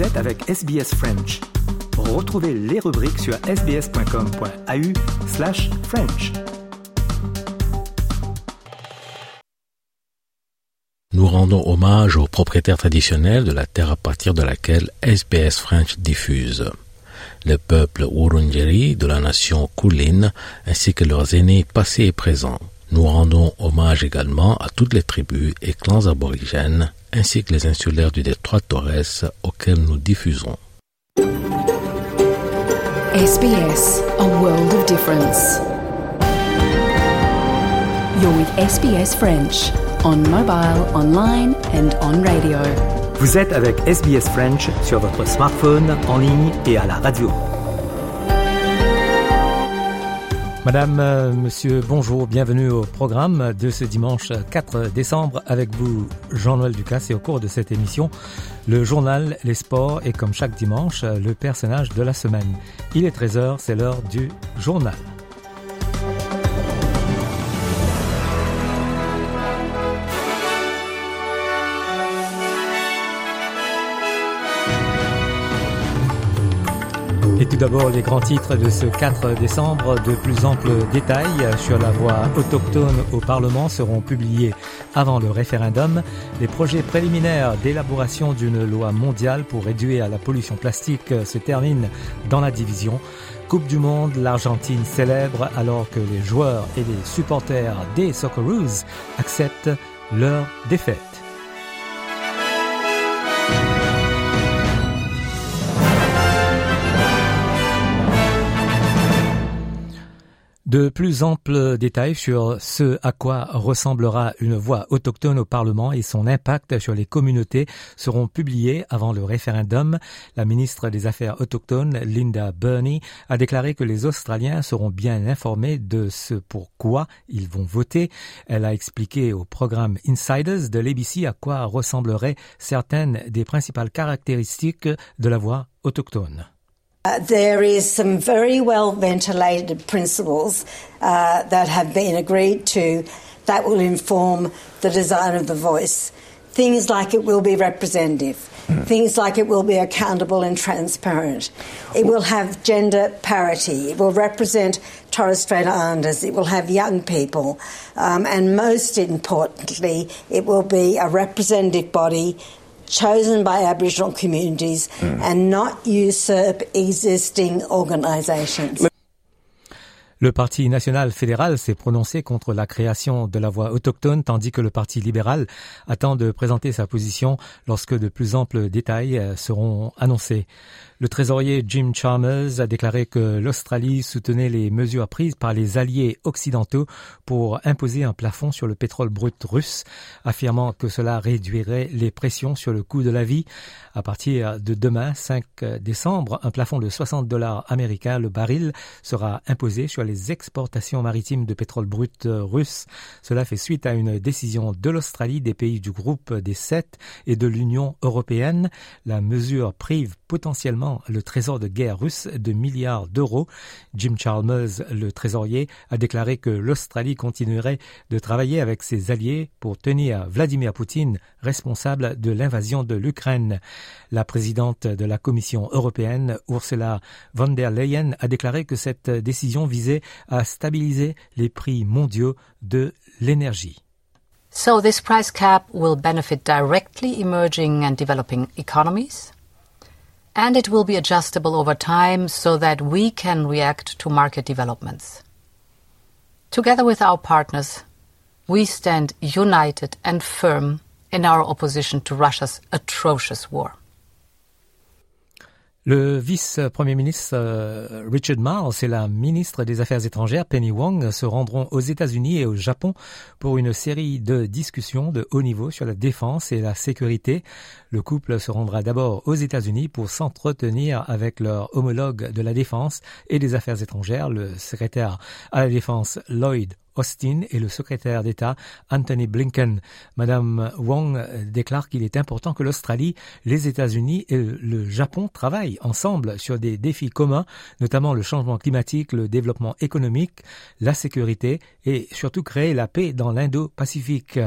Êtes avec SBS French. Retrouvez les rubriques sur sbs.com.au slash French. Nous rendons hommage aux propriétaires traditionnels de la terre à partir de laquelle SBS French diffuse. Le peuple Wurundjeri de la nation Kulin ainsi que leurs aînés passés et présents. Nous rendons hommage également à toutes les tribus et clans aborigènes ainsi que les insulaires du détroit Torres auxquels nous diffusons. SBS, a world of difference. You're with SBS French on mobile, online and on radio. Vous êtes avec SBS French sur votre smartphone, en ligne et à la radio. Madame, euh, Monsieur, bonjour, bienvenue au programme de ce dimanche 4 décembre avec vous, Jean-Noël Ducasse, et au cours de cette émission, le journal, les sports et comme chaque dimanche, le personnage de la semaine. Il est 13h, c'est l'heure du journal. Et tout d'abord, les grands titres de ce 4 décembre. De plus amples détails sur la voie autochtone au Parlement seront publiés avant le référendum. Les projets préliminaires d'élaboration d'une loi mondiale pour réduire la pollution plastique se terminent dans la division. Coupe du Monde, l'Argentine célèbre alors que les joueurs et les supporters des Socceroos acceptent leur défaite. De plus amples détails sur ce à quoi ressemblera une voix autochtone au Parlement et son impact sur les communautés seront publiés avant le référendum. La ministre des Affaires autochtones, Linda Burney, a déclaré que les Australiens seront bien informés de ce pourquoi ils vont voter. Elle a expliqué au programme Insiders de l'ABC à quoi ressembleraient certaines des principales caractéristiques de la voix autochtone. Uh, there is some very well ventilated principles uh, that have been agreed to that will inform the design of the voice. Things like it will be representative. Mm. Things like it will be accountable and transparent. It will have gender parity. It will represent Torres Strait Islanders. It will have young people. Um, and most importantly, it will be a representative body chosen by Aboriginal communities mm. and not usurp existing organisations. Le Parti national fédéral s'est prononcé contre la création de la voix autochtone, tandis que le Parti libéral attend de présenter sa position lorsque de plus amples détails euh, seront annoncés. Le trésorier Jim Chalmers a déclaré que l'Australie soutenait les mesures prises par les alliés occidentaux pour imposer un plafond sur le pétrole brut russe, affirmant que cela réduirait les pressions sur le coût de la vie. À partir de demain, 5 décembre, un plafond de 60 dollars américains le baril sera imposé sur les exportations maritimes de pétrole brut russe. Cela fait suite à une décision de l'Australie, des pays du groupe des sept et de l'Union européenne. La mesure prive potentiellement le trésor de guerre russe de milliards d'euros. Jim Chalmers, le trésorier, a déclaré que l'Australie continuerait de travailler avec ses alliés pour tenir Vladimir Poutine responsable de l'invasion de l'Ukraine. La présidente de la Commission européenne, Ursula von der Leyen, a déclaré que cette décision visait à stabiliser les prix mondiaux de l'énergie. So this price cap will benefit directly emerging and developing economies and it will be adjustable over time so that we can react to market developments. Together with our partners, we stand united and firm in our opposition to Russia's atrocious war. Le vice-premier ministre euh, Richard Marles et la ministre des Affaires étrangères Penny Wong se rendront aux États-Unis et au Japon pour une série de discussions de haut niveau sur la défense et la sécurité. Le couple se rendra d'abord aux États-Unis pour s'entretenir avec leur homologue de la défense et des affaires étrangères, le secrétaire à la défense Lloyd Austin et le secrétaire d'État Anthony Blinken. Madame Wong déclare qu'il est important que l'Australie, les États-Unis et le Japon travaillent ensemble sur des défis communs, notamment le changement climatique, le développement économique, la sécurité et surtout créer la paix dans l'Indo-Pacifique.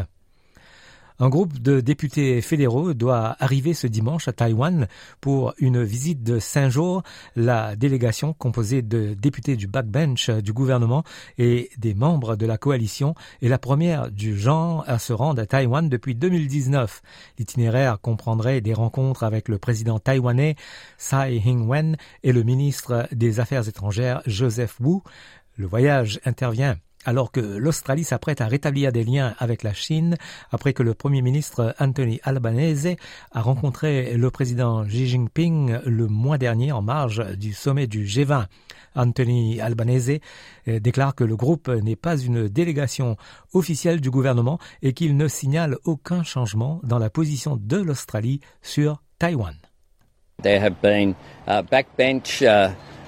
Un groupe de députés fédéraux doit arriver ce dimanche à Taïwan pour une visite de cinq jours. La délégation, composée de députés du backbench du gouvernement et des membres de la coalition, est la première du genre à se rendre à Taïwan depuis 2019. L'itinéraire comprendrait des rencontres avec le président taïwanais Tsai Ing-wen et le ministre des Affaires étrangères Joseph Wu. Le voyage intervient alors que l'Australie s'apprête à rétablir des liens avec la Chine après que le Premier ministre Anthony Albanese a rencontré le président Xi Jinping le mois dernier en marge du sommet du G20. Anthony Albanese euh, déclare que le groupe n'est pas une délégation officielle du gouvernement et qu'il ne signale aucun changement dans la position de l'Australie sur Taïwan. Uh, uh,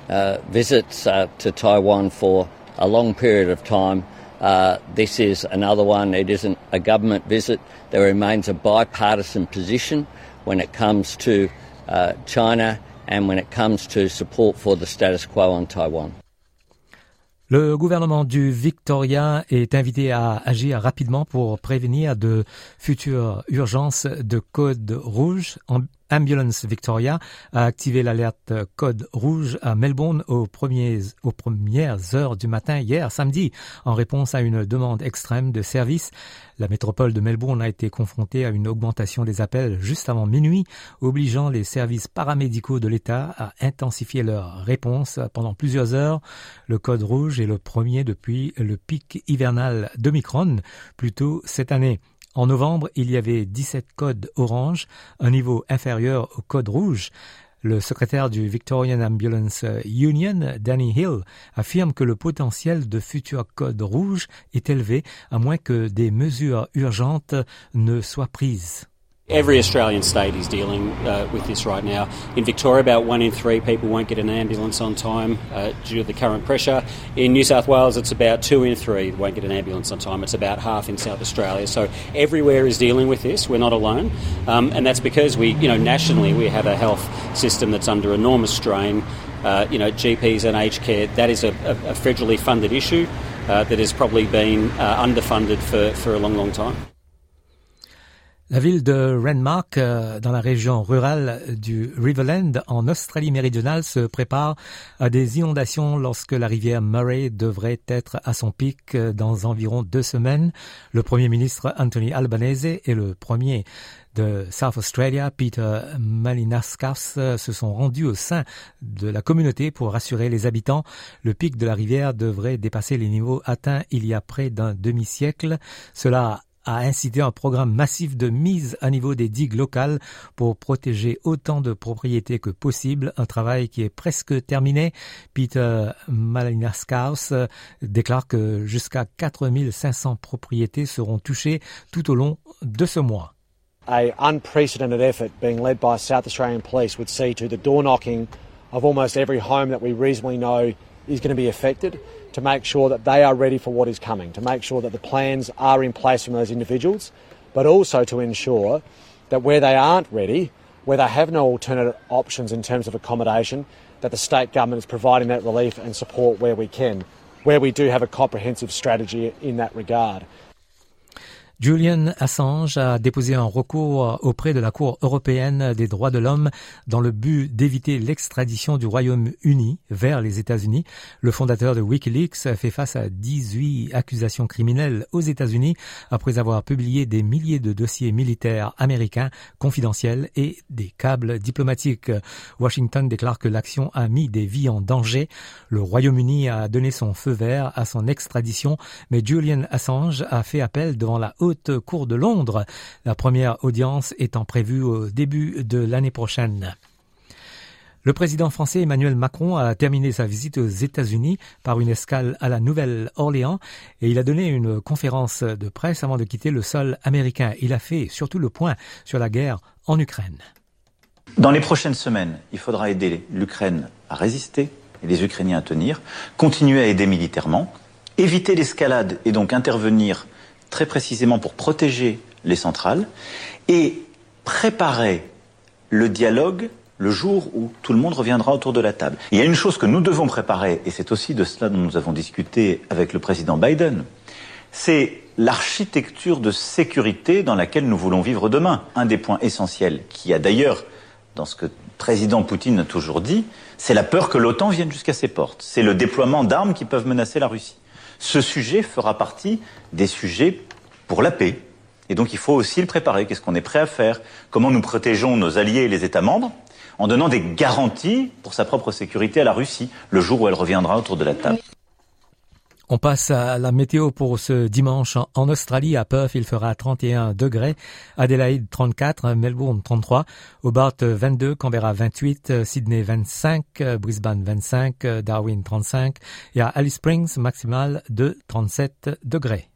uh, Taiwan a long period of time. Uh, this is another one. It isn't a government visit. There remains a bipartisan position when it comes to uh, China and when it comes to support for the status quo on Taiwan. Le gouvernement du Victoria est invité à agir rapidement pour prévenir de futures urgences de code rouge en Ambulance Victoria a activé l'alerte code rouge à Melbourne aux, premières heures du matin hier samedi en réponse à une demande extrême de service. La métropole de Melbourne a été confrontée à une augmentation des appels juste avant minuit, obligeant les services paramédicaux de l'État à intensifier leur réponse pendant plusieurs heures. Le code rouge est le premier depuis le pic hivernal d'Omicron, plus tôt cette année. En novembre, il y avait 17 codes orange, un niveau inférieur au code rouge. Le secrétaire du Victorian Ambulance Union, Danny Hill, affirme que le potentiel de futurs codes rouges est élevé à moins que des mesures urgentes ne soient prises. Every Australian state is dealing uh, with this right now. In Victoria, about one in three people won't get an ambulance on time uh, due to the current pressure. In New South Wales, it's about two in three won't get an ambulance on time. It's about half in South Australia. So everywhere is dealing with this. We're not alone, um, and that's because we, you know, nationally we have a health system that's under enormous strain. Uh, you know, GPs and aged care. That is a, a, federally funded issue uh, that has probably been uh, underfunded for, for a long, long time. La ville de Renmark, euh, dans la région rurale du Riverland, en Australie méridionale, se prépare à des inondations lorsque la rivière Murray devrait être à son pic euh, dans environ deux semaines. Le premier ministre Anthony Albanese et le premier de South Australia, Peter Malinauskas, euh, se sont rendus au sein de la communauté pour rassurer les habitants. Le pic de la rivière devrait dépasser les niveaux atteints il y a près d'un demi-siècle. Cela a incité un programme massif de mise à niveau des digues locales pour protéger autant de propriétés que possible, un travail qui est presque terminé. Peter Malinaskaus déclare que jusqu'à 4500 propriétés seront touchées tout au long de ce mois. Unprecedented effort being led by South Australian Police would see to the door knocking of almost every home that we reasonably know is going to be affected. To make sure that they are ready for what is coming, to make sure that the plans are in place from those individuals, but also to ensure that where they aren't ready, where they have no alternative options in terms of accommodation, that the state government is providing that relief and support where we can, where we do have a comprehensive strategy in that regard. Julian Assange a déposé un recours auprès de la Cour européenne des droits de l'homme dans le but d'éviter l'extradition du Royaume-Uni vers les États-Unis. Le fondateur de Wikileaks fait face à 18 accusations criminelles aux États-Unis après avoir publié des milliers de dossiers militaires américains confidentiels et des câbles diplomatiques. Washington déclare que l'action a mis des vies en danger. Le Royaume-Uni a donné son feu vert à son extradition, mais Julian Assange a fait appel devant la Haute Cour de Londres, la première audience étant prévue au début de l'année prochaine. Le président français Emmanuel Macron a terminé sa visite aux États-Unis par une escale à la Nouvelle-Orléans et il a donné une conférence de presse avant de quitter le sol américain. Il a fait surtout le point sur la guerre en Ukraine. Dans les prochaines semaines, il faudra aider l'Ukraine à résister et les Ukrainiens à tenir, continuer à aider militairement, éviter l'escalade et donc intervenir très précisément pour protéger les centrales et préparer le dialogue le jour où tout le monde reviendra autour de la table. Il y a une chose que nous devons préparer, et c'est aussi de cela dont nous avons discuté avec le président Biden, c'est l'architecture de sécurité dans laquelle nous voulons vivre demain. Un des points essentiels qui a d'ailleurs, dans ce que président Poutine a toujours dit, c'est la peur que l'OTAN vienne jusqu'à ses portes. C'est le déploiement d'armes qui peuvent menacer la Russie. Ce sujet fera partie des sujets pour la paix. Et donc il faut aussi le préparer. Qu'est-ce qu'on est prêt à faire? Comment nous protégeons nos alliés et les États membres? En donnant des garanties pour sa propre sécurité à la Russie le jour où elle reviendra autour de la table. On passe à la météo pour ce dimanche. En Australie. À Perth, il fera 31 degrés. Adelaide 34, Melbourne 33, Hobart 22, Canberra 28, Sydney 25, Brisbane 25, Darwin 35 et à Alice Springs maximal de 37 degrés.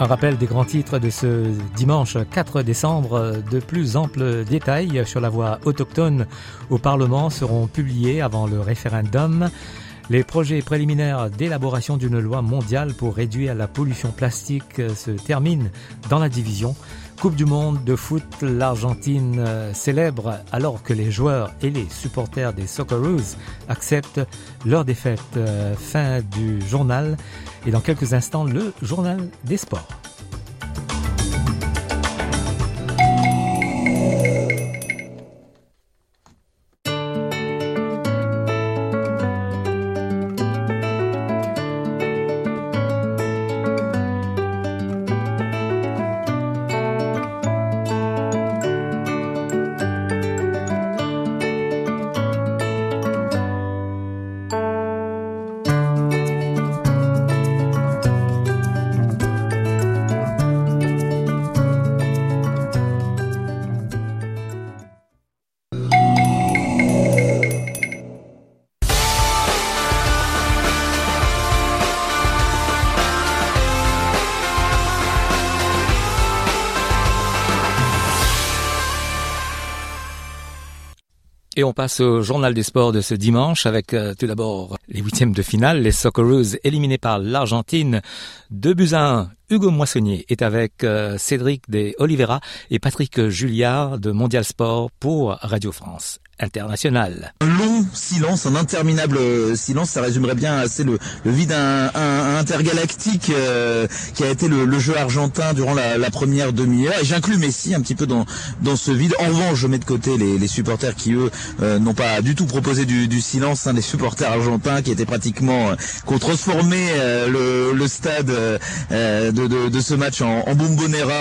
Un rappel des grands titres de ce dimanche 4 décembre. De plus amples détails sur la voie autochtone au Parlement seront publiés avant le référendum. Les projets préliminaires d'élaboration d'une loi mondiale pour réduire la pollution plastique se terminent dans la division. Coupe du monde de foot, l'Argentine célèbre alors que les joueurs et les supporters des Socceroos acceptent leur défaite. Fin du journal et dans quelques instants le journal des sports. Et on passe au journal des sports de ce dimanche avec euh, tout d'abord les huitièmes de finale, les Socceroos éliminés par l'Argentine. Deux buts à. Hugo Moissonnier est avec euh, Cédric de Oliveira et Patrick Julliard de Mondial Sport pour Radio France international. Un long silence, un interminable silence, ça résumerait bien assez le, vide intergalactique euh, qui a été le, jeu argentin durant la, première demi-heure. Et j'inclus Messi un petit peu dans, ce vide. En revanche, je mets de côté les, supporters qui, eux, euh, n'ont pas du tout proposé du, silence. Hein, les supporters argentins qui étaient pratiquement, euh, qui transformé le, le, stade de, de, de, ce match en, en bombonera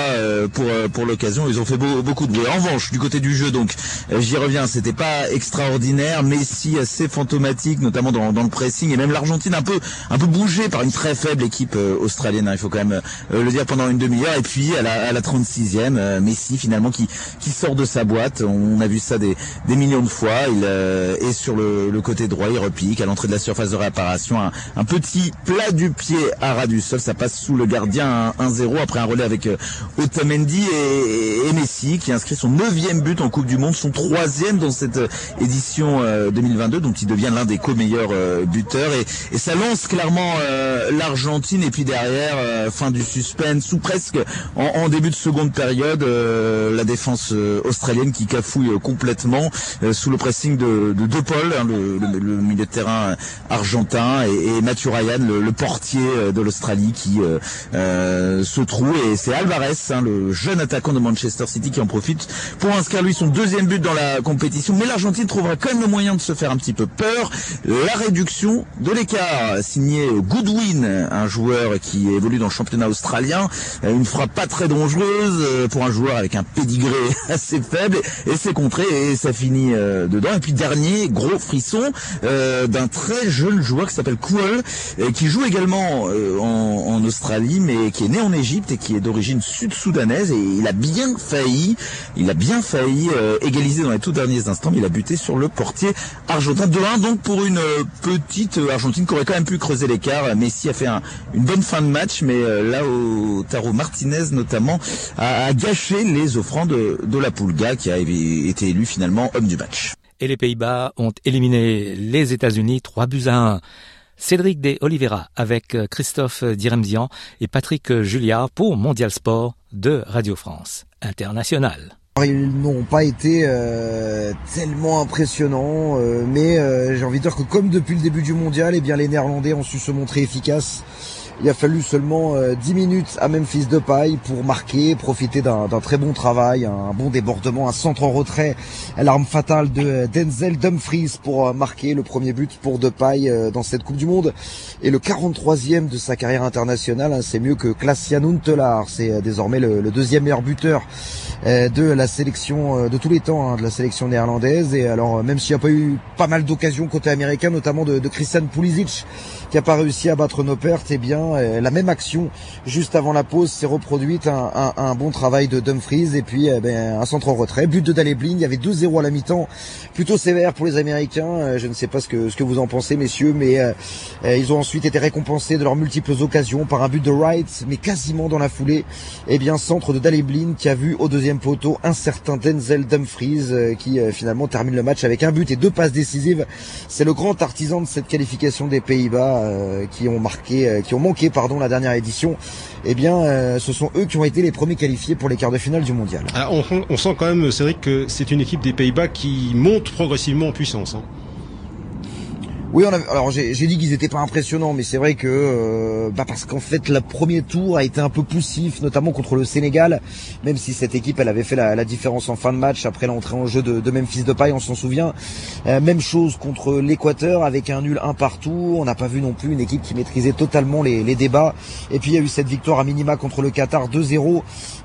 pour, pour l'occasion. Ils ont fait beau, beaucoup de bruit. En revanche, du côté du jeu, donc, j'y reviens, c'était pas extraordinaire, Messi assez fantomatique, notamment dans, dans le pressing, et même l'Argentine un peu un peu bougée par une très faible équipe euh, australienne, hein, il faut quand même euh, le dire pendant une demi-heure. Et puis à la, à la 36e, euh, Messi finalement qui, qui sort de sa boîte. On a vu ça des, des millions de fois. Il est sur le, le, côté droit, il repique à l'entrée de la surface de réparation. Un, un, petit plat du pied à ras du sol, ça passe sous le gardien 1-0 après un relais avec Otamendi et, et, Messi qui inscrit son neuvième but en Coupe du Monde, son troisième dans cette édition 2022, dont il devient l'un des co-meilleurs buteurs. Et, et, ça lance clairement l'Argentine. Et puis derrière, fin du suspense, ou presque en, en début de seconde période, la défense australienne qui cafouille complètement sous le pressing de, de De Paul, hein, le, le, le, milieu de terrain argentin, et, et Mathieu Ryan, le, portier de l'Australie, qui se trouve. Et c'est Alvarez, hein, le jeune attaquant de Manchester City, qui en profite pour inscrire lui son deuxième but dans la compétition. Mais l'Argentine trouvera quand même le moyen de se faire un petit peu peur. La réduction de l'écart, signé Goodwin, un joueur qui évolue dans le championnat australien, une frappe pas très dangereuse pour un joueur avec un pédigré assez faible, et c'est contré et ça finit dedans. Et puis dernier gros frisson euh, d'un très jeune joueur qui s'appelle Kuol, qui joue également euh, en, en, Australie, mais qui est né en Égypte et qui est d'origine sud-soudanaise, et il a bien failli, il a bien failli euh, égaliser dans les tout derniers instants, mais il a buté sur le portier argentin. De 1 donc pour une petite Argentine qui aurait quand même pu creuser l'écart. Messi a fait un, une bonne fin de match, mais là au Taro Martinez notamment a, gâché les offrandes de, de la Pulga qui a été élu finalement homme du match. Et les Pays-Bas ont éliminé les États-Unis 3 buts à 1. Cédric de Oliveira avec Christophe Diremzian et Patrick Julliard pour Mondial Sport de Radio France Internationale. Ils n'ont pas été euh, tellement impressionnants, euh, mais euh, j'ai envie de dire que comme depuis le début du mondial, eh bien les Néerlandais ont su se montrer efficaces il a fallu seulement 10 euh, minutes à Memphis Depay pour marquer, profiter d'un très bon travail, un bon débordement, un centre en retrait, l'arme fatale de Denzel Dumfries pour euh, marquer le premier but pour Depay euh, dans cette Coupe du Monde. Et le 43e de sa carrière internationale, hein, c'est mieux que Klaas-Jan Huntelaar, c'est désormais le, deuxième meilleur buteur de la sélection de tous les temps, hein, de la sélection néerlandaise. Et alors, même s'il n'y a pas eu pas mal d'occasions côté américain, notamment de, de Christian Pulisic, qui a pas réussi à battre nos pertes, eh bien euh, la même action juste avant la pause s'est reproduite, un, bon travail de Dumfries et puis eh ben, un centre en retrait, but de Daley il y avait 2-0 à la mi-temps, plutôt sévère pour les Américains, euh, je ne sais pas ce que, ce que vous en pensez messieurs, mais euh, ils ont ensuite été récompensés de leurs multiples occasions par un but de Wright, mais quasiment dans la foulée, eh bien centre de Daley qui a vu au deuxième poteau un certain Denzel Dumfries qui finalement termine le match avec un but et deux passes décisives. C'est le grand artisan de cette qualification des Pays-Bas euh, qui ont marqué, euh, qui ont manqué pardon la dernière édition, eh bien, euh, ce sont eux qui ont été les premiers qualifiés pour les quarts de finale du mondial. on, on, sent quand même, Cédric, que c'est une équipe des Pays-Bas qui monte progressivement en puissance. Hein. Oui, on alors j'ai dit qu'ils étaient pas impressionnants, mais c'est vrai que euh, bah parce qu'en fait le premier tour a été un peu poussif, notamment contre le Sénégal, même si cette équipe elle avait fait la, différence en fin de match après l'entrée en jeu de, de Memphis Depay, on s'en souvient. Euh, même chose contre l'Équateur avec un nul un partout. On n'a pas vu non plus une équipe qui maîtrisait totalement les, les, débats. Et puis il y a eu cette victoire à minima contre le Qatar 2-0.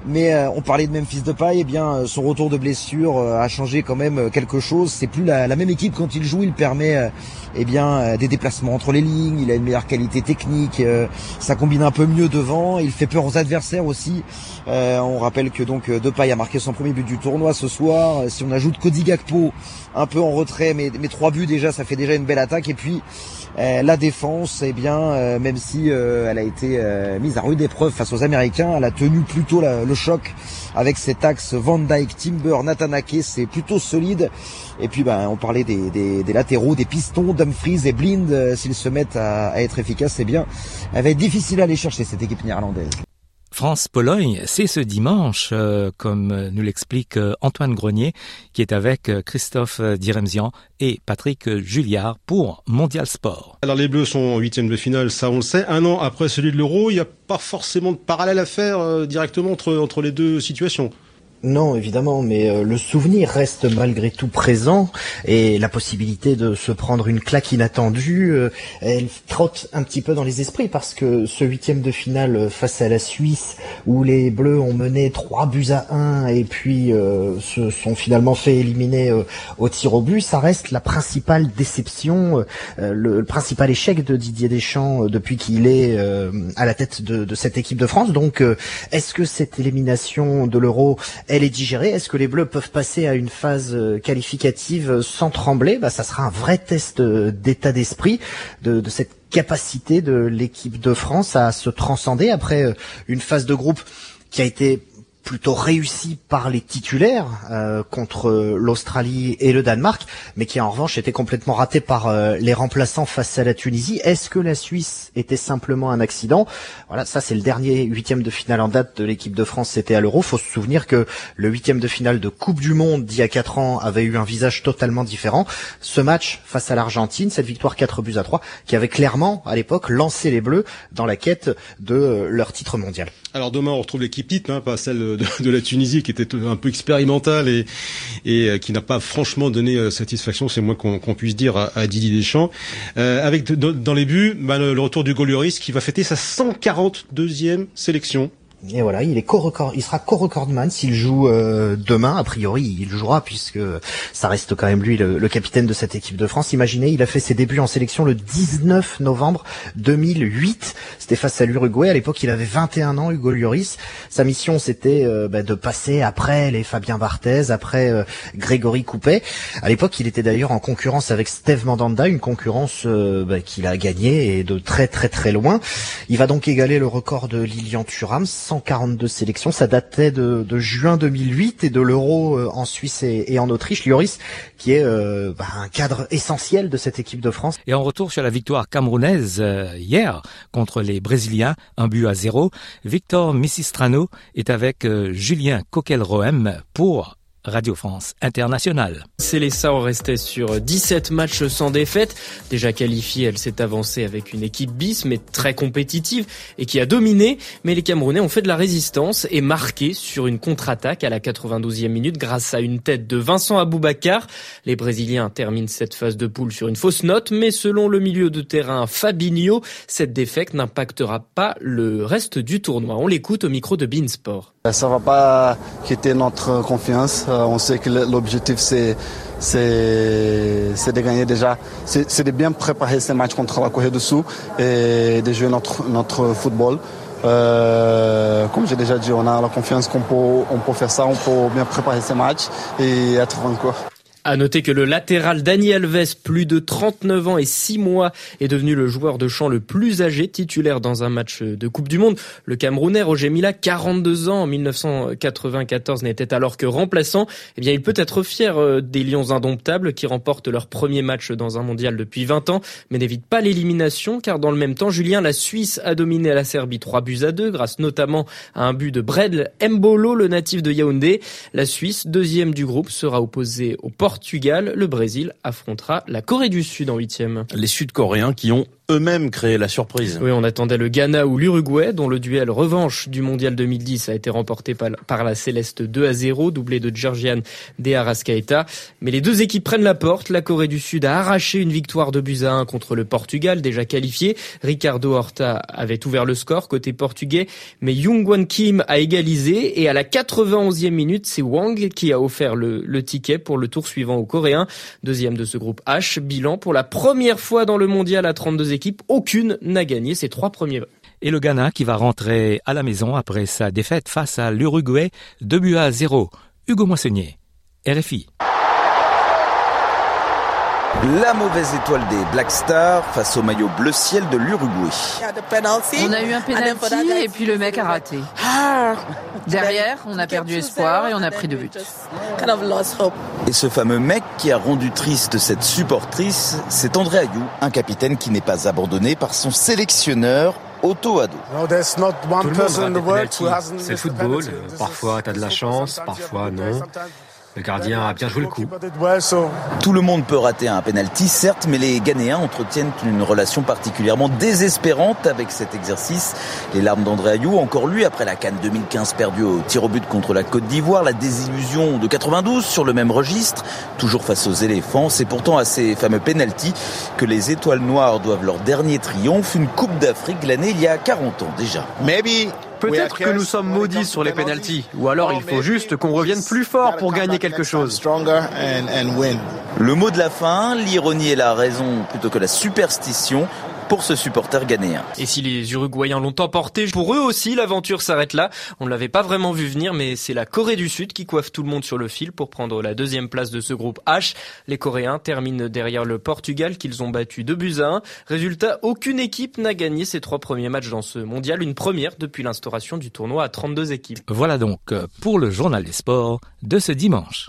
Mais euh, on parlait de Memphis Depay, et eh bien son retour de blessure a changé quand même quelque chose. C'est plus la, la, même équipe quand il joue, il permet eh bien euh, des déplacements entre les lignes, il a une meilleure qualité technique, euh, ça combine un peu mieux devant, il fait peur aux adversaires aussi. Euh, on rappelle que donc Depay a marqué son premier but du tournoi ce soir. Si on ajoute Cody Gakpo un peu en retrait, mais, mais trois buts déjà, ça fait déjà une belle attaque. Et puis la défense, eh bien, même si elle a été mise à rude épreuve face aux Américains, elle a tenu plutôt le choc avec cet axe Van Dyke, Timber, Natanake, c'est plutôt solide. Et puis ben, on parlait des, des, latéraux, des pistons, Dumfries et Blind, euh, s'ils se mettent à, à être efficaces, c'est bien. Elle va être difficile à aller chercher cette équipe néerlandaise. France-Pologne, c'est ce dimanche, euh, comme nous l'explique euh, Antoine Grenier, qui est avec euh, Christophe Diremzian et Patrick Julliard pour Mondial Sport. Alors les Bleus sont en huitième de finale, ça on le sait. Un an après celui de l'Euro, il n'y a pas forcément de parallèle à faire directement entre les deux situations. Non, évidemment, mais euh, le souvenir reste malgré tout présent et la possibilité de se prendre une claque inattendue, euh, elle trotte un petit peu dans les esprits parce que ce huitième de finale euh, face à la Suisse où les Bleus ont mené trois buts à un et puis se sont finalement fait éliminer au tir au but, ça reste la principale déception, le, principal échec de Didier Deschamps depuis qu'il est à la tête de, cette équipe de France. Donc, est-ce que cette élimination de l'Euro elle est digérée. Est-ce que les Bleus peuvent passer à une phase euh, qualificative sans trembler? Bah, Ça sera un vrai test euh, d'état d'esprit de, cette capacité de l'équipe de France à se transcender après euh, une phase de groupe qui a été plutôt réussi par les titulaires euh, contre l'Australie et le Danemark, mais qui en revanche était complètement raté par euh, les remplaçants face à la Tunisie. Est-ce que la Suisse était simplement un accident? Voilà, ça c'est le dernier huitième de finale en date de l'équipe de France, c'était à l'Euro. Faut se souvenir que le huitième de finale de Coupe du Monde d'il y a quatre ans avait eu un visage totalement différent. Ce match face à l'Argentine, cette victoire 4 buts à 3, qui avait clairement à l'époque lancé les Bleus dans la quête de euh, leur titre mondial. Alors demain on retrouve l'équipe type, hein, pas celle de, la Tunisie qui était un peu expérimentale et, euh, qui n'a pas franchement donné euh, satisfaction, c'est moins qu'on puisse dire à, Didier Deschamps. Euh, avec dans les buts, bah, le, retour du Lloris qui va fêter sa 142e sélection et voilà, il est co-record, il sera co-recordman s'il joue euh, demain. A priori, il jouera puisque ça reste quand même lui le, capitaine de cette équipe de France. Imaginez, il a fait ses débuts en sélection le 19 novembre 2008. C'était face à l'Uruguay. À l'époque, il avait 21 ans, Hugo Lloris. Sa mission, c'était euh, bah, de passer après les Fabien Barthez, après euh, Grégory Coupet. À l'époque, il était d'ailleurs en concurrence avec Steve Mandanda, une concurrence bah, qu'il a gagnée et de très très très loin. Il va donc égaler le record de Lilian Thuram 142 sélections. Ça datait de, juin 2008 et de l'Euro euh, en Suisse et, en Autriche. Lloris, qui est euh, bah, un cadre essentiel de cette équipe de France. Et en retour sur la victoire camerounaise euh, hier contre les Brésiliens, un but à zéro, Victor Missistrano est avec Julien Coquelroem pour Radio France Internationale. Célessa restait sur 17 matchs sans défaite. Déjà qualifiée, elle s'est avancée avec une équipe bis, mais très compétitive et qui a dominé. Mais les Camerounais ont fait de la résistance et marqué sur une contre-attaque à la 92e minute grâce à une tête de Vincent Aboubakar. Les Brésiliens terminent cette phase de poule sur une fausse note, mais selon le milieu de terrain Fabinho, cette défaite n'impactera pas le reste du tournoi. On l'écoute au micro de Beansport. Ça va pas quitter notre confiance. Euh, on sait que l'objectif c'est c'est de gagner déjà, c'est de bien préparer ces matchs contre la Corée du Sud et de jouer notre, notre football. Euh, comme j'ai déjà dit, on a la confiance qu'on peut, on peut faire ça, on peut bien préparer ces matchs et être vainqueur. À noter que le latéral Daniel Alves, plus de 39 ans et 6 mois, est devenu le joueur de champ le plus âgé titulaire dans un match de Coupe du Monde. Le Camerounais Roger Mila, 42 ans en 1994, n'était alors que remplaçant. Eh bien, il peut être fier euh, des Lions indomptables qui remportent leur premier match dans un mondial depuis 20 ans, mais n'évite pas l'élimination car dans le même temps, Julien, la Suisse a dominé la Serbie 3 buts à 2 grâce notamment à un but de Bredl Mbolo, le natif de Yaoundé. La Suisse, deuxième du groupe, sera opposée au Portugal Portugal, le Brésil affrontera la Corée du Sud en huitième. Les Sud-Coréens qui ont eux-mêmes créé la surprise. Oui, on attendait le Ghana ou l'Uruguay, dont le duel revanche du Mondial 2010 a été remporté par, la Céleste 2 à 0, doublé de Georgian de Arrascaeta. Mais les deux équipes prennent la porte. La Corée du Sud a arraché une victoire de buts à 1 contre le Portugal, déjà qualifié. Ricardo Horta avait ouvert le score côté portugais, mais Wan Kim a égalisé et à la 91e minute, c'est Wang qui a offert le, ticket pour le tour suivant aux Coréens. Deuxième de ce groupe H, bilan pour la première fois dans le Mondial à 32 aucune n'a gagné ses trois premiers. Et le Ghana qui va rentrer à la maison après sa défaite face à l'Uruguay, 2 buts à 0. Hugo Moissonnier, RFI. La mauvaise étoile des Black Stars face au maillot bleu ciel de l'Uruguay. On a eu un penalty et puis le mec a raté. Derrière, on a perdu espoir et on a pris deux buts. Et ce fameux mec qui a rendu triste cette supportrice, c'est André Ayou, un capitaine qui n'est pas abandonné par son sélectionneur Otto Ado. C'est le football. Parfois, tu as de la chance, parfois non. Le gardien a bien joué le coup. Tout le monde peut rater un penalty, certes, mais les Ghanéens entretiennent une relation particulièrement désespérante avec cet exercice. Les larmes d'André Ayou, encore lui, après la Cannes 2015 perdue au tir au but contre la Côte d'Ivoire, la désillusion de 92 sur le même registre, toujours face aux éléphants. C'est pourtant à ces fameux penalties que les étoiles noires doivent leur dernier triomphe, une Coupe d'Afrique l'année il y a 40 ans déjà. Maybe Peut-être que nous sommes maudits sur les pénalties, ou alors il faut juste qu'on revienne plus fort pour gagner quelque chose. Le mot de la fin, l'ironie et la raison plutôt que la superstition pour ce supporter ghanéen. Et si les Uruguayens l'ont emporté, pour eux aussi l'aventure s'arrête là. On ne l'avait pas vraiment vu venir, mais c'est la Corée du Sud qui coiffe tout le monde sur le fil pour prendre la deuxième place de ce groupe H. Les Coréens terminent derrière le Portugal qu'ils ont battu 2 buts à 1. Résultat, aucune équipe n'a gagné ses trois premiers matchs dans ce mondial, une première depuis l'instauration du tournoi à 32 équipes. Voilà donc euh, pour le journal des sports de ce dimanche.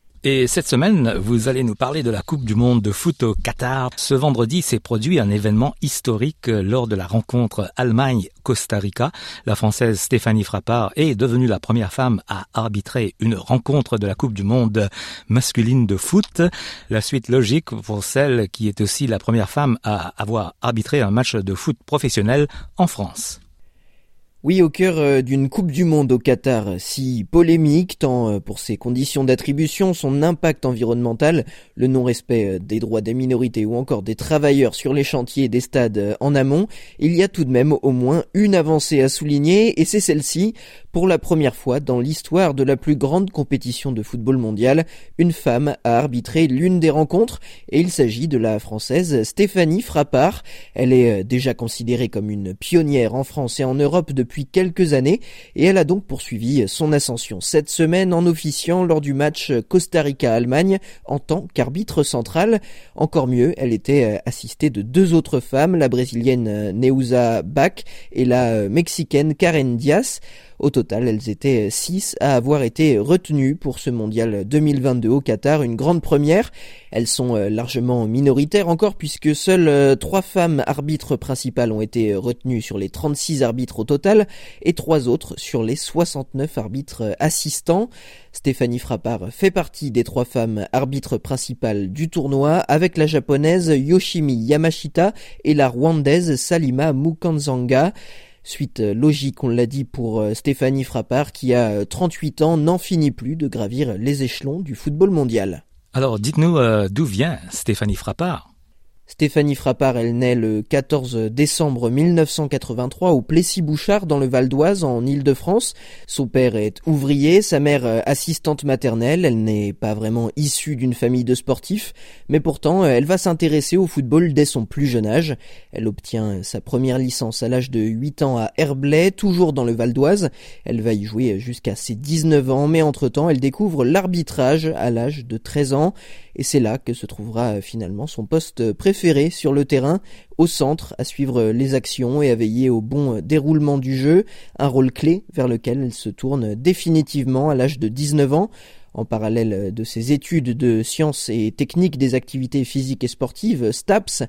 Et cette semaine, vous allez nous parler de la Coupe du Monde de foot au Qatar. Ce vendredi s'est produit un événement historique lors de la rencontre Allemagne-Costa Rica. La Française Stéphanie Frappard est devenue la première femme à arbitrer une rencontre de la Coupe du Monde masculine de foot. La suite logique pour celle qui est aussi la première femme à avoir arbitré un match de foot professionnel en France. Oui, au cœur euh, d'une Coupe du Monde au Qatar, si polémique, tant euh, pour ses conditions d'attribution, son impact environnemental, le non-respect euh, des droits des minorités ou encore des travailleurs sur les chantiers des stades en amont, il y a tout de même au moins une avancée à souligner, et c'est celle-ci. Pour la première fois dans l'histoire de la plus grande compétition de football mondial, une femme a arbitré l'une des rencontres, et il s'agit de la française Stéphanie Frappard. Elle est déjà considérée comme une pionnière en France et en Europe depuis quelques années et elle a donc poursuivi son ascension cette semaine en officiant lors du match Costa Rica-Allemagne en tant qu'arbitre central. Encore mieux, elle était assistée de deux autres femmes, la brésilienne Neuza Bach et la mexicaine Karen Diaz. Total, elles étaient six à avoir été retenues pour ce mondial 2022 au Qatar, une grande première. Elles sont euh, largement minoritaires encore puisque seules euh, trois femmes arbitres principales ont été retenues sur les 36 arbitres au total et trois autres sur les 69 arbitres assistants. Stéphanie Frappard fait partie des trois femmes arbitres principales du tournoi avec la japonaise Yoshimi Yamashita et la rwandaise Salima Mukanzanga. Suite euh, logique, on l'a dit pour euh, Stéphanie Frappard qui a 38 euh, ans, n'en finit plus de gravir les échelons du football mondial. Alors dites-nous d'où vient Stéphanie Frappard? Stéphanie Frappard, elle naît le 14 décembre 1983 au Plessis-Bouchard dans le Val d'Oise en Île-de-France. Son père est ouvrier, sa mère euh, assistante maternelle. Elle n'est pas vraiment issue d'une famille de sportifs, mais pourtant euh, elle va s'intéresser au football dès son plus jeune âge. Elle obtient sa première licence à l'âge de 8 ans à Herblay, toujours dans le Val d'Oise. Elle va y jouer jusqu'à ses 19 ans, mais entre-temps elle découvre l'arbitrage à l'âge de 13 ans et c'est là que se trouvera euh, finalement son poste préféré sur le terrain, au centre, à suivre les actions et à veiller au bon déroulement du jeu, un rôle clé vers lequel elle se tourne définitivement à l'âge de 19 ans en parallèle de ses études de sciences et techniques des activités physiques et sportives, STAPS,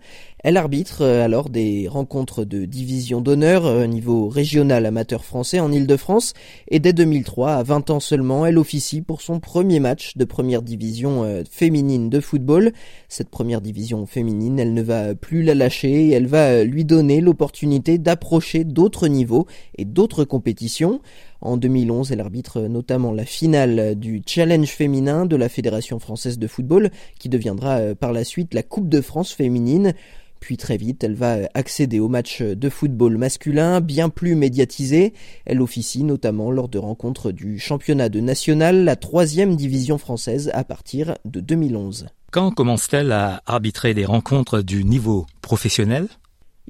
elle arbitre euh, alors des rencontres de division d'honneur au euh, niveau régional amateur français en Ile-de-France et dès 2003, à 20 ans seulement, elle officie pour son premier match de première division euh, féminine de football. Cette première division féminine, elle ne va plus la lâcher elle va lui donner l'opportunité d'approcher d'autres niveaux et d'autres compétitions. En 2011, elle arbitre notamment la finale du Challenge féminin de la Fédération française de football, qui deviendra euh, par la suite la Coupe de France féminine. Puis très vite, elle va accéder au match de football masculin, bien plus médiatisé. Elle officie notamment lors de rencontres du championnat de national, la troisième division française à partir de 2011. Quand commence-t-elle à arbitrer des rencontres du niveau professionnel?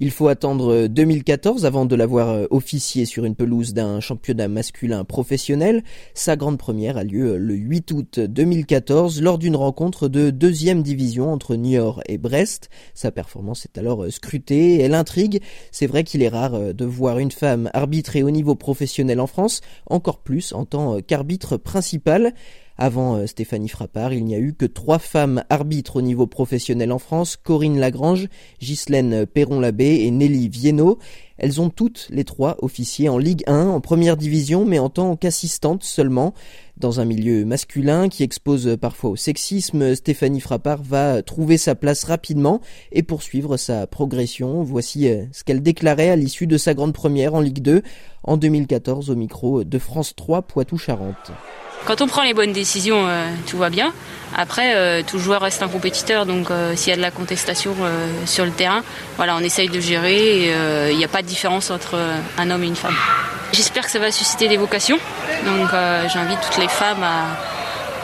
Il faut attendre 2014 avant de l'avoir euh, officié sur une pelouse d'un championnat masculin professionnel. Sa grande première a lieu le 8 août 2014 lors d'une rencontre de deuxième division entre Niort et Brest. Sa performance est alors euh, scrutée, elle intrigue. C'est vrai qu'il est rare euh, de voir une femme arbitrer au niveau professionnel en France, encore plus en tant qu'arbitre principal. Avant euh, Stéphanie Frappard, il n'y a eu que trois femmes arbitres au niveau professionnel en France, Corinne Lagrange, Ghislaine Perron-Labbé et Nelly Viennot. Elles ont toutes les trois officié en Ligue 1, en première division, mais en tant qu'assistantes seulement. Dans un milieu masculin qui expose parfois au sexisme, Stéphanie Frappard va trouver sa place rapidement et poursuivre sa progression. Voici euh, ce qu'elle déclarait à l'issue de sa grande première en Ligue 2 en 2014 au micro de France 3 Poitou-Charentes. Quand on prend les bonnes décisions, euh, tout va bien. Après, euh, tout joueur reste un compétiteur, donc euh, s'il y a de la contestation sur le terrain, voilà, on essaye de gérer. Il n'y a pas de différence entre un homme et une femme. J'espère que ça va susciter des vocations. Donc, j'invite toutes les femmes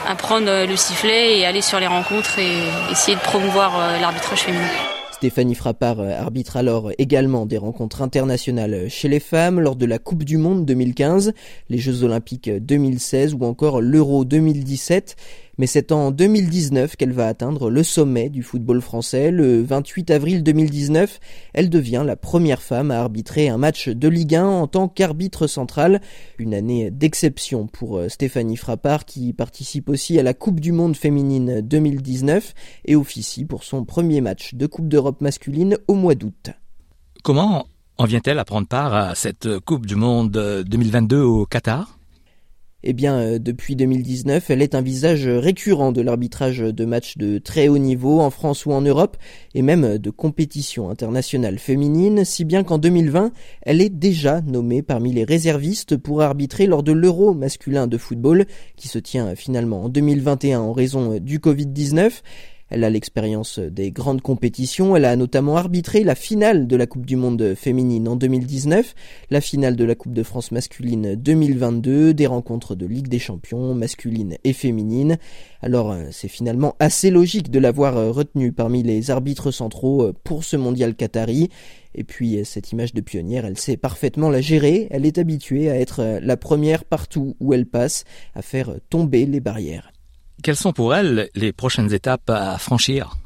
à prendre le sifflet et aller sur les rencontres et essayer de promouvoir l'arbitrage féminin. Stéphanie Frappard euh, arbitre alors également des rencontres internationales chez les femmes lors de la Coupe du Monde 2015, les Jeux Olympiques 2016 ou encore l'Euro 2017. Mais c'est en 2019 qu'elle va atteindre le sommet du football français. Le 28 avril 2019, elle devient la première femme à arbitrer un match de Ligue 1 en tant qu'arbitre central. Une année d'exception pour euh, Stéphanie Frappard qui participe aussi à la Coupe du Monde féminine 2019 et officie pour son premier match de Coupe d'Europe masculine au mois d'août. Comment en vient-elle à prendre part à cette Coupe du Monde 2022 au Qatar? Eh bien, euh, depuis 2019, elle est un visage récurrent de l'arbitrage de matchs de très haut niveau en France ou en Europe, et même de compétitions internationales féminines, si bien qu'en 2020, elle est déjà nommée parmi les réservistes pour arbitrer lors de l'Euro masculin de football, qui se tient finalement en 2021 en raison du Covid-19. Elle a l'expérience des grandes compétitions. Elle a notamment arbitré la finale de la Coupe du Monde féminine en 2019, la finale de la Coupe de France masculine 2022, des rencontres de Ligue des Champions masculine et féminine. Alors euh, c'est finalement assez logique de l'avoir euh, retenue parmi les arbitres centraux euh, pour ce mondial qatari. Et puis cette image de pionnière, elle sait parfaitement la gérer. Elle est habituée à être la première partout où elle passe, à faire tomber les barrières. Quelles sont pour elle les prochaines étapes à franchir?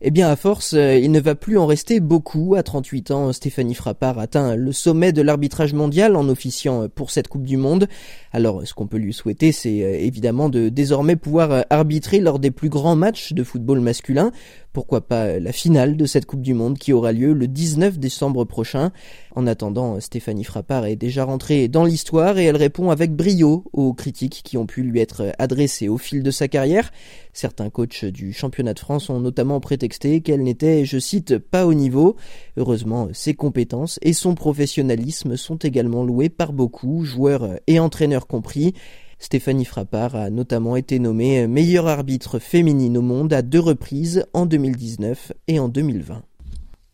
Eh bien, à force, euh, il ne va plus en rester beaucoup. À 38 ans, Stéphanie Frappard atteint le sommet de l'arbitrage mondial en officiant pour cette Coupe du Monde. Alors, ce qu'on peut lui souhaiter, c'est euh, évidemment de désormais pouvoir euh, arbitrer lors des plus grands matchs de football masculin. Pourquoi pas la finale de cette Coupe du Monde qui aura lieu le 19 décembre prochain. En attendant, Stéphanie Frappard est déjà rentrée dans l'histoire et elle répond avec brio aux critiques qui ont pu lui être adressées au fil de sa carrière. Certains coachs du championnat de France ont notamment qu'elle n'était, je cite, pas au niveau. Heureusement, ses compétences et son professionnalisme sont également loués par beaucoup, joueurs et entraîneurs compris. Stéphanie Frappard a notamment été nommée meilleure arbitre féminine au monde à deux reprises en 2019 et en 2020.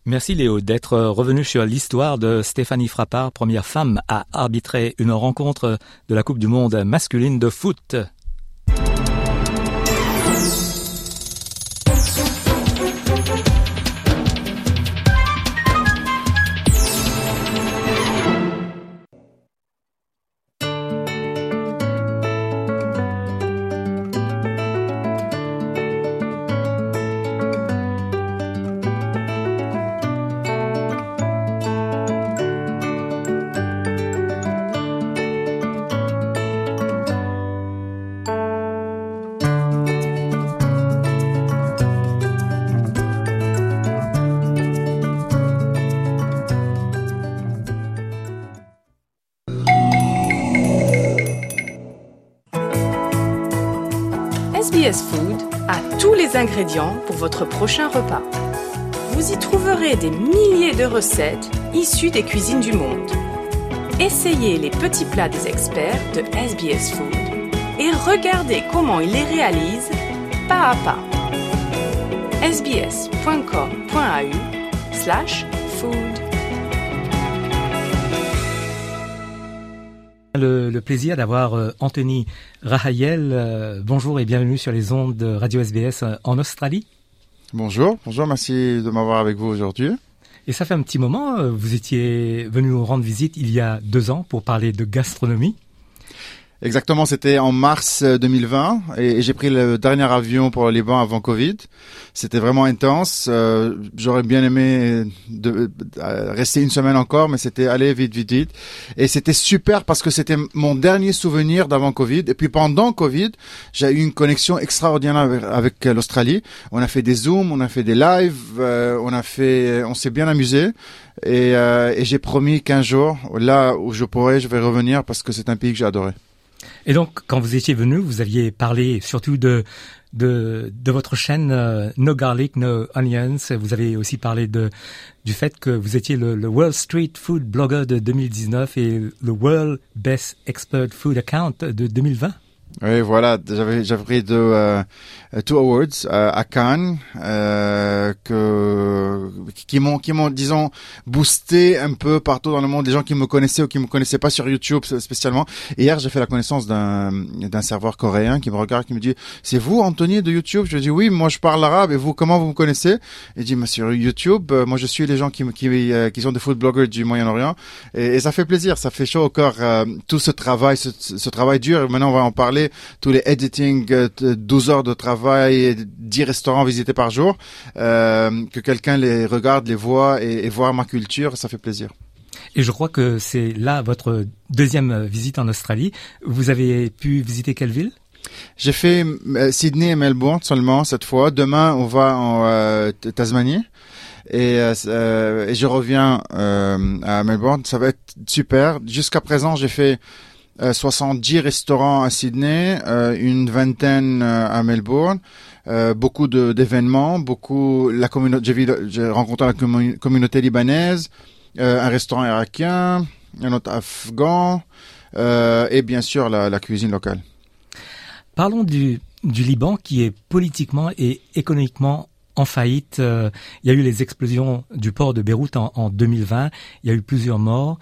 Merci Léo d'être revenu sur l'histoire de Stéphanie Frappard, première femme à arbitrer une rencontre de la Coupe du Monde masculine de foot. Ingrédients pour votre prochain repas. Vous y trouverez des milliers de recettes issues des cuisines du monde. Essayez les petits plats des experts de SBS Food et regardez comment ils les réalisent pas à pas. sbs.com.au slash food Le, plaisir d'avoir euh, Anthony Rahayel. Euh, bonjour et bienvenue sur les ondes de Radio SBS euh, en Australie. Bonjour, bonjour, merci de m'avoir avec vous aujourd'hui. Et ça fait un petit moment, vous étiez venu nous rendre visite il y a deux ans pour parler de gastronomie. Exactement, c'était en mars 2020 euh, et, j'ai pris le dernier avion pour le Liban avant Covid. C'était vraiment intense. Euh, j'aurais bien aimé de, euh, rester une semaine encore, mais c'était aller vite, vite, vite. Et c'était super parce que c'était mon dernier souvenir d'avant Covid. Et puis pendant Covid, j'ai eu une connexion extraordinaire avec, l'Australie. On a fait des zooms, on a fait des lives, on a fait, on s'est bien amusé. Et, et j'ai promis qu'un jour, là où je pourrais, je vais revenir parce que c'est un pays que j'ai adoré. Et donc, quand vous étiez venu, vous aviez parlé surtout de de, votre chaîne euh, No Garlic, No Onions. Vous avez aussi parlé de du fait que vous étiez le, le, World Street Food Blogger de 2019 et le World Best Expert Food Account de 2020. Oui, voilà, j'avais j'avais pris deux euh, two awards euh, à Cannes euh, que qui m'ont qui m'ont disons boosté un peu partout dans le monde des gens qui me connaissaient ou qui me connaissaient pas sur YouTube spécialement. hier, j'ai fait la connaissance d'un d'un serveur coréen qui me regarde qui me dit "C'est vous Anthony de YouTube? Je lui dis "Oui, moi je parle arabe et vous comment vous me connaissez? Il dit "Mais sur YouTube, euh, moi je suis les gens qui qui euh, qui sont des food bloggers du Moyen-Orient et, ça fait plaisir, ça fait chaud au corps tout ce travail ce, ce travail dur. Et maintenant on va en parler tous les editing, 12 heures de travail, 10 restaurants visités par jour, que quelqu'un les regarde, les voit et, et voir ma culture, ça fait plaisir. Et je crois que c'est là votre deuxième visite en Australie. Vous avez pu visiter quelle ville? J'ai fait euh, Sydney et Melbourne seulement cette fois. Demain, on va en euh, Tasmanie. Et, euh, et, je reviens à Melbourne. Ça va être super. Jusqu'à présent, j'ai fait 70 restaurants à Sydney, une vingtaine à Melbourne. beaucoup d'événements, beaucoup la communauté. J'ai rencontré la communauté libanaise, euh, un restaurant irakien, un autre afghan euh, et bien sûr la, cuisine locale. Parlons du, du Liban qui est politiquement et économiquement en faillite. Euh, il y a eu les explosions du port de Beyrouth en 2020. Il y a eu plusieurs morts.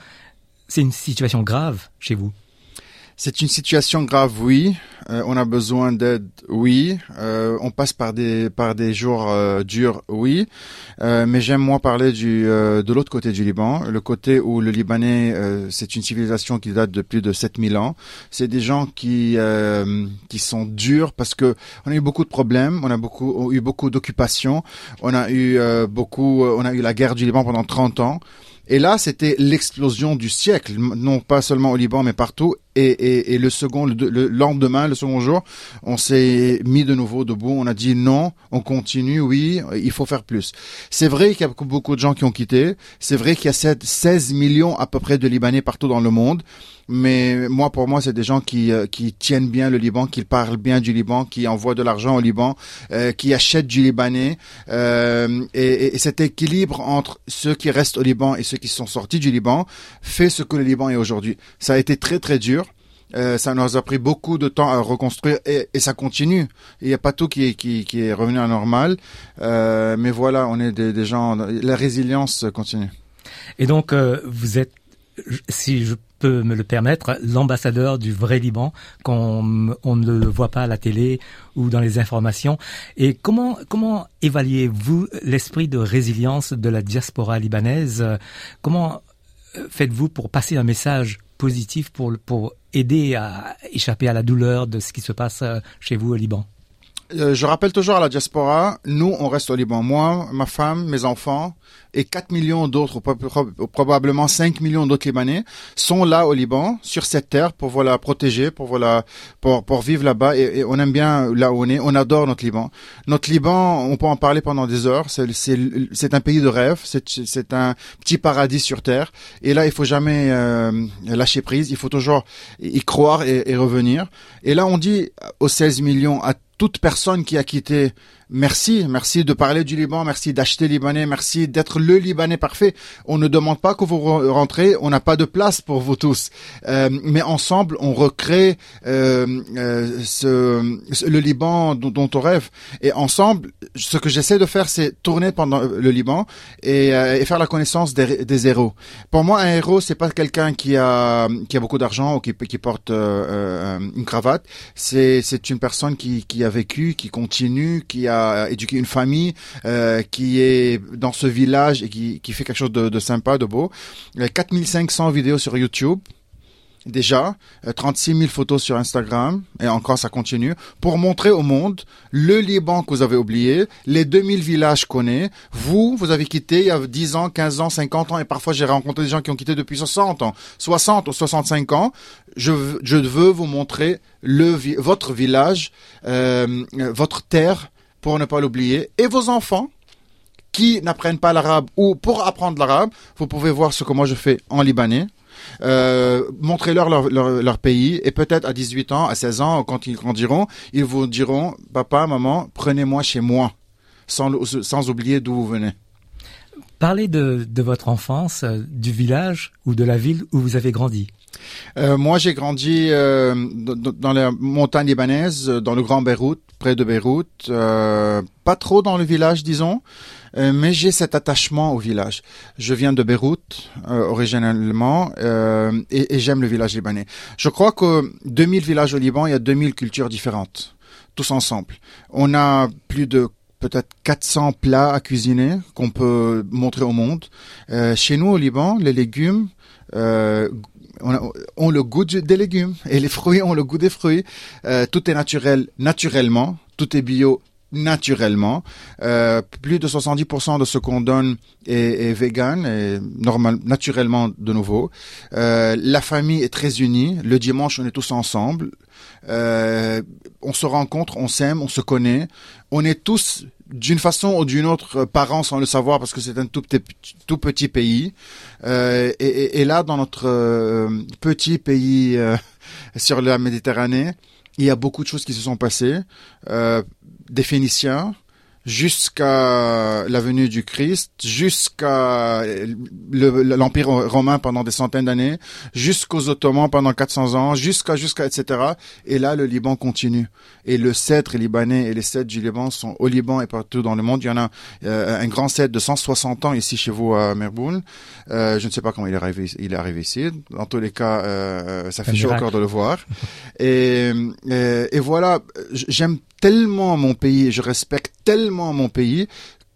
C'est une situation grave chez vous? C'est une situation grave, oui. Euh, on a besoin d'aide, oui. Euh, on passe par des par des jours euh, durs, oui. mais j'aime moi parler du de l'autre côté du Liban, le côté où le Libanais, c'est une civilisation qui date de plus de 7000 ans. C'est des gens qui qui sont durs parce que on a eu beaucoup de problèmes, on a beaucoup eu beaucoup d'occupations, on a eu beaucoup, on a eu la guerre du Liban pendant 30 ans. Et là, c'était l'explosion du siècle, non pas seulement au Liban, mais partout. Et, et, et le second, le, lendemain, le second jour, on s'est mis de nouveau debout. On a dit non, on continue, oui, il faut faire plus. C'est vrai qu'il y a beaucoup de gens qui ont quitté. C'est vrai qu'il y a 16 millions à peu près de Libanais partout dans le monde mais moi pour moi c'est des gens qui euh, qui tiennent bien le Liban, qui parlent bien du Liban, qui envoient de l'argent au Liban, euh, qui achètent du libanais euh, et, et, cet équilibre entre ceux qui restent au Liban et ceux qui sont sortis du Liban fait ce que le Liban est aujourd'hui. Ça a été très très dur. Euh, ça nous a pris beaucoup de temps à reconstruire et, ça continue. Il n'y a pas tout qui est, revenu à normal, euh, mais voilà, on est des, gens. La résilience continue. Et donc, euh, vous êtes, si je peut me le permettre, l'ambassadeur du vrai Liban, qu'on on ne le voit pas à la télé ou dans les informations. Et comment, comment évaluez-vous l'esprit de résilience de la diaspora libanaise? Comment faites-vous pour passer un message positif pour, pour aider à échapper à la douleur de ce qui se passe euh, chez vous au Liban euh, je rappelle toujours à la diaspora, nous, on reste au Liban. Moi, ma femme, mes enfants et 4 millions d'autres, probablement 5 millions d'autres Libanais sont là au Liban, sur cette terre, pour voilà protéger, pour voilà pour pour vivre là-bas. Et, on aime bien là où on est. On adore notre Liban. Notre Liban, on peut en parler pendant des heures. C'est un pays de rêve. C'est un petit paradis sur terre. Et là, il faut jamais euh, lâcher prise. Il faut toujours y croire et, et revenir. Et là, on dit aux 16 millions toute personne qui a quitté Merci, merci de parler du Liban, merci d'acheter libanais, merci d'être le Libanais parfait. On ne demande pas que vous rentrez, on n'a pas de place pour vous tous. Euh, mais ensemble, on recrée euh, euh, ce, le Liban dont, on rêve. Et ensemble, ce que j'essaie de faire, c'est tourner pendant le Liban et, et faire la connaissance des, des, héros. Pour moi, un héros, c'est pas quelqu'un qui a qui a beaucoup d'argent ou qui, qui porte une cravate. C'est c'est une personne qui qui a vécu, qui continue, qui a éduquer une famille euh, qui est dans ce village et qui, qui fait quelque chose de, sympa, de beau. 4500 vidéos sur YouTube déjà, 36 euh, 000 photos sur Instagram, et encore ça continue, pour montrer au monde le Liban que vous avez oublié, les 2000 villages qu'on est. Vous, vous avez quitté il y a 10 ans, 15 ans, 50 ans, et parfois j'ai rencontré des gens qui ont quitté depuis 60 ans, 60 ou 65 ans. Je, je veux vous montrer le, votre village, euh, votre terre, pour ne pas l'oublier, et vos enfants qui n'apprennent pas l'arabe ou pour apprendre l'arabe, vous pouvez voir ce que moi je fais en libanais. Euh, montrez-leur leur, pays et peut-être à 18 ans, à 16 ans, quand ils grandiront, ils vous diront, papa, maman, prenez-moi chez moi, sans, oublier d'où vous venez. Parlez de, de votre enfance, euh, du village ou de la ville où vous avez grandi. Euh, moi, j'ai grandi euh, dans les montagnes libanaises, dans le Grand Beyrouth, près de Beyrouth. Euh, pas trop dans le village, disons, euh, mais j'ai cet attachement au village. Je viens de Beyrouth euh, originellement et, et j'aime le village libanais. Je crois que 2000 villages au Liban, il y a 2000 cultures différentes, tous ensemble. On a plus de peut-être 400 plats à cuisiner qu'on peut montrer au monde. chez nous au Liban, les légumes, ont le goût des légumes et les fruits ont le goût des fruits. Euh, tout est naturel naturellement, tout est bio naturellement. Euh, plus de 70% de ce qu'on donne est, vegan normal, naturellement de nouveau. Euh, la famille est très unie. Le dimanche, on est tous ensemble. Euh, on se rencontre, on s'aime, on se connaît. On est tous d'une façon ou d'une autre parents sans le savoir parce que c'est un tout petit, tout petit pays. Euh, et, là, dans notre euh, petit pays euh, sur la Méditerranée, il y a beaucoup de choses qui se sont passées. Euh, des Phéniciens, jusqu'à la venue du Christ, jusqu'à l'Empire romain pendant des centaines d'années, jusqu'aux Ottomans pendant 400 ans, jusqu'à jusqu'à etc. Et là, le Liban continue. Et le cèdre libanais et les cèdres du Liban sont au Liban et partout dans le monde. Il y en a euh, un grand cèdre de 160 ans ici chez vous à Merboul. Euh, je ne sais pas comment il est arrivé, il est arrivé ici. Dans tous les cas, euh, ça fait chaud au cœur de le voir. Et, et, et voilà, j'aime tellement mon pays, je respecte tellement mon pays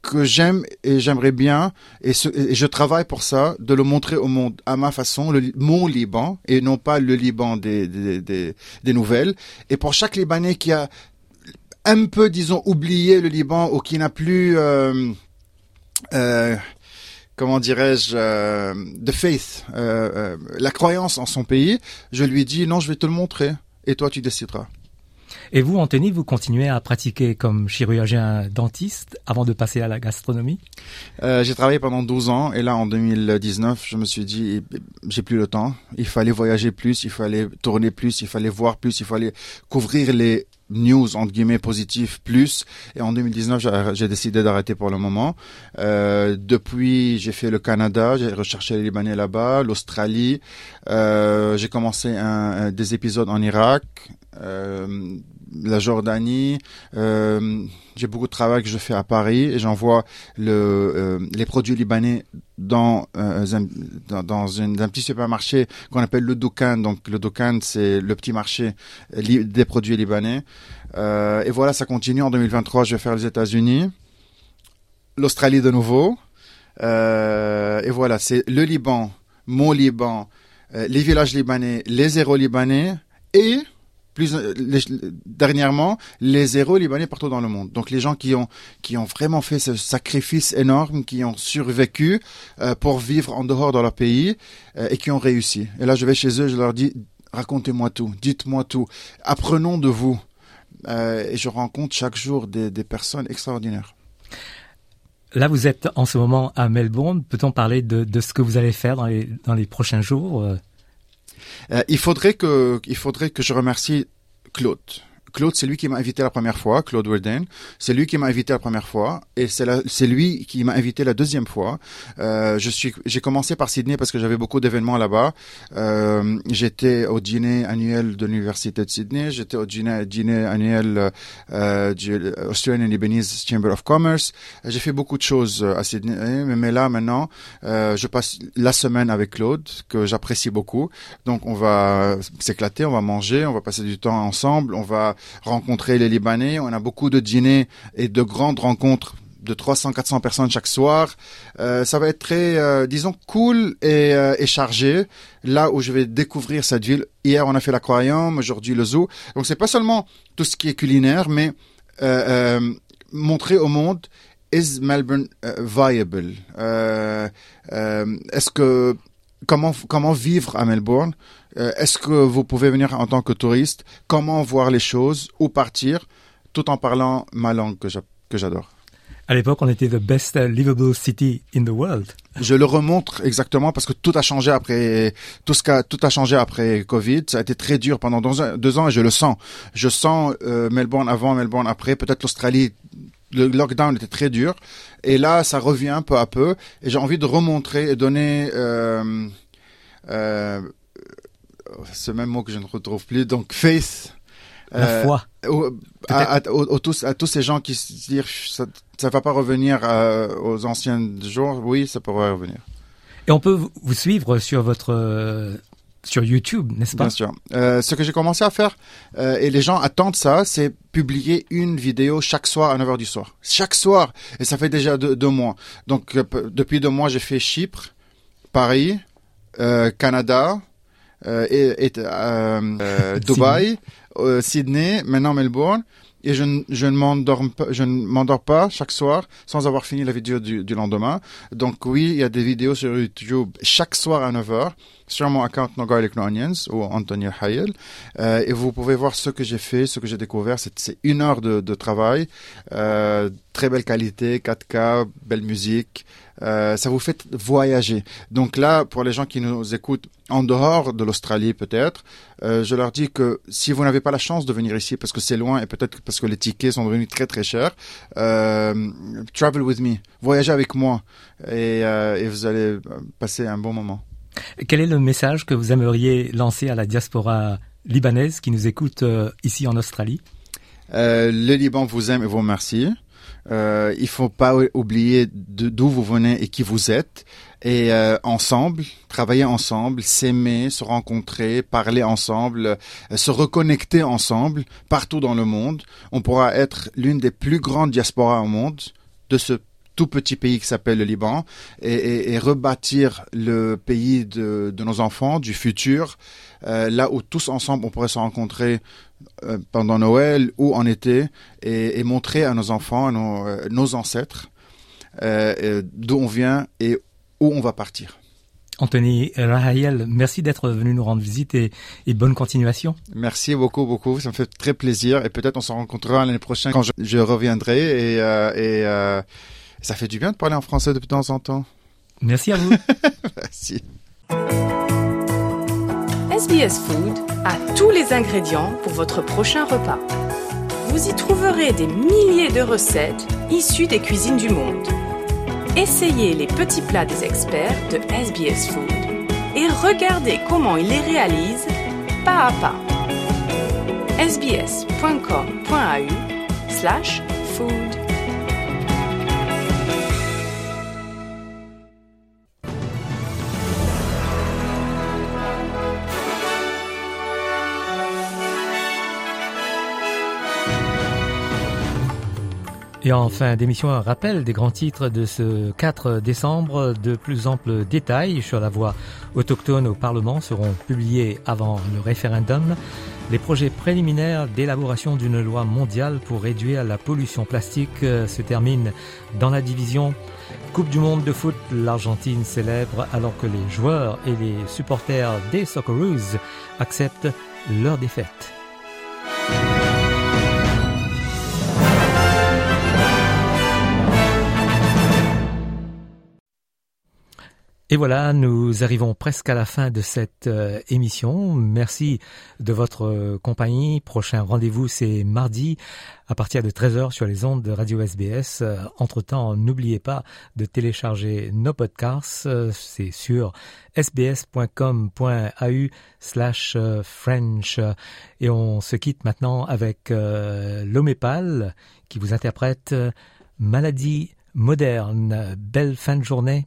que j'aime et j'aimerais bien et, je travaille pour ça de le montrer au monde à ma façon mon Liban et non pas le Liban des, des, nouvelles et pour chaque Libanais qui a un peu disons oublié le Liban ou qui n'a plus euh, euh, comment dirais-je, euh, de faith, la croyance en son pays, je lui dis non, je vais te le montrer et toi tu décideras. Et vous, Anthony, vous continuez à pratiquer comme chirurgien dentiste avant de passer à la gastronomie euh, J'ai travaillé pendant 12 ans et là, en 2019, je me suis dit, j'ai plus le temps. Il fallait voyager plus, il fallait tourner plus, il fallait voir plus, il fallait couvrir les news entre guillemets positifs plus. Et en 2019 j'ai décidé d'arrêter pour le moment. Euh, depuis j'ai fait le Canada j'ai recherché les Libanais là-bas l'Australie. Euh, j'ai commencé un, des épisodes en Irak. Euh, la Jordanie. Euh, j'ai beaucoup de travail que je fais à Paris et j'envoie le, euh, les produits libanais dans, euh, dans, dans un petit supermarché qu'on appelle le Doukan. Donc le Doukan, c'est le petit marché des produits libanais. et voilà, ça continue. En 2023, je vais faire les États-Unis, l'Australie de nouveau. et voilà, c'est le Liban, mon Liban, les villages libanais, les héros libanais et plus euh, dernièrement les héros libanais partout dans le monde. Donc les gens qui ont qui ont vraiment fait ce sacrifice énorme, qui ont survécu euh, pour vivre en dehors de leur pays euh, et qui ont réussi. Et là je vais chez eux, je leur dis racontez-moi tout, dites-moi tout, apprenons de vous. et je rencontre chaque jour des, des personnes extraordinaires. Là, vous êtes en ce moment à Melbourne. Peut-on parler de, de, ce que vous allez faire dans les, dans les prochains jours euh, il faudrait que, il faudrait que je remercie Claude. Claude, c'est lui qui m'a invité la première fois, Claude Worden. C'est lui qui m'a invité la première fois et c'est lui qui m'a invité la deuxième fois. Euh, je suis, j'ai commencé par Sydney parce que j'avais beaucoup d'événements là-bas. Euh, j'étais au dîner annuel de l'université de Sydney. J'étais au dîner, dîner annuel euh, du Australian Lebanese Chamber of Commerce. J'ai fait beaucoup de choses à Sydney, mais là maintenant, euh, je passe la semaine avec Claude que j'apprécie beaucoup. Donc on va s'éclater, on va manger, on va passer du temps ensemble, on va rencontrer les Libanais. On a beaucoup de dîners et de grandes rencontres de 300-400 personnes chaque soir. Euh, ça va être très, euh, disons, cool et, euh, et, chargé. Là où je vais découvrir cette ville. Hier, on a fait l'aquarium, aujourd'hui le zoo. Donc, c'est pas seulement tout ce qui est culinaire, mais montrer au monde is Melbourne viable? Est-ce que comment comment vivre à Melbourne? Euh, est-ce que vous pouvez venir en tant que touriste Comment voir les choses Où partir Tout en parlant ma langue que j'adore? À l'époque, on était the best livable city in the world. Je le remontre exactement parce que tout a changé après tout ce qu'a tout a changé après Covid. Ça a été très dur pendant deux, ans et je le sens. Je sens euh, Melbourne avant, Melbourne après. Peut-être l'Australie le lockdown était très dur et là ça revient peu à peu et j'ai envie de remontrer et donner euh, euh, ce même mot que je ne retrouve plus, donc faith. La euh, foi. à, tous, à tous ces gens qui se disent ça, ça va pas revenir euh, aux anciens jours, oui, ça pourrait revenir. Et on peut vous suivre sur votre euh, sur YouTube, n'est-ce pas? Bien sûr. Euh, ce que j'ai commencé à faire, euh, et les gens attendent ça, c'est publier une vidéo chaque soir à 9h du soir. Chaque soir Et ça fait déjà deux, deux mois. Donc, depuis deux mois, j'ai fait Chypre, Paris, Canada, et, Dubaï, Sydney, maintenant Melbourne et je, je ne m'endors pas, je ne m'endors pas chaque soir sans avoir fini la vidéo du, du, lendemain. Donc oui, il y a des vidéos sur YouTube chaque soir à 9h sur mon account No Garlic No Onions ou Anthony Hayel. Euh, et vous pouvez voir ce que j'ai fait, ce que j'ai découvert. C'est une heure de, de travail, euh, très belle qualité, 4K, belle musique. Euh, ça vous fait voyager. Donc là, pour les gens qui nous écoutent en dehors de l'Australie peut-être, euh, je leur dis que si vous n'avez pas la chance de venir ici parce que c'est loin et peut-être parce que les tickets sont devenus très très chers, euh, travel with me, voyagez avec moi et, euh, et vous allez passer un bon moment. Quel est le message que vous aimeriez lancer à la diaspora libanaise qui nous écoute euh, ici en Australie? Euh, Le Liban vous aime et vous remercie. Euh, il faut pas oublier d'où vous venez et qui vous êtes. Et euh, ensemble, travailler ensemble, s'aimer, se rencontrer, parler ensemble, euh, se reconnecter ensemble partout dans le monde, on pourra être l'une des plus grandes diasporas au monde de ce tout petit pays qui s'appelle le Liban et, et, et, rebâtir le pays de, de nos enfants, du futur, euh, là où tous ensemble on pourrait se rencontrer euh, pendant Noël ou en été et, et montrer à nos enfants, à nos, euh, nos ancêtres, d'où on vient et où on va partir. Anthony Rahayel, merci d'être venu nous rendre visite et, et, bonne continuation. Merci beaucoup, beaucoup. Ça me fait très plaisir et peut-être on se rencontrera l'année prochaine quand je, je reviendrai et, euh, et euh, ça fait du bien de parler en français de temps en temps. Merci à vous. merci. SBS Food a tous les ingrédients pour votre prochain repas. Vous y trouverez des milliers de recettes issues des cuisines du monde. Essayez les petits plats des experts de SBS Food et regardez comment ils les réalisent pas à pas. sbs.com.au slash food Et en fin d'émission, un rappel des grands titres de ce 4 décembre. De plus amples détails sur la voie autochtone au Parlement seront publiés avant le référendum. Les projets préliminaires d'élaboration d'une loi mondiale pour réduire la pollution plastique se terminent dans la division Coupe du monde de foot. L'Argentine célèbre alors que les joueurs et les supporters des Socceroos acceptent leur défaite. Et voilà, nous arrivons presque à la fin de cette euh, émission. Merci de votre euh, compagnie. Prochain rendez-vous, c'est mardi à partir de 13h sur les ondes de Radio SBS. Euh, entre-temps, n'oubliez pas de télécharger nos podcasts. c'est sur sbs.com.au slash French. Et on se quitte maintenant avec l'Omépal qui vous interprète Maladie moderne. Belle fin de journée.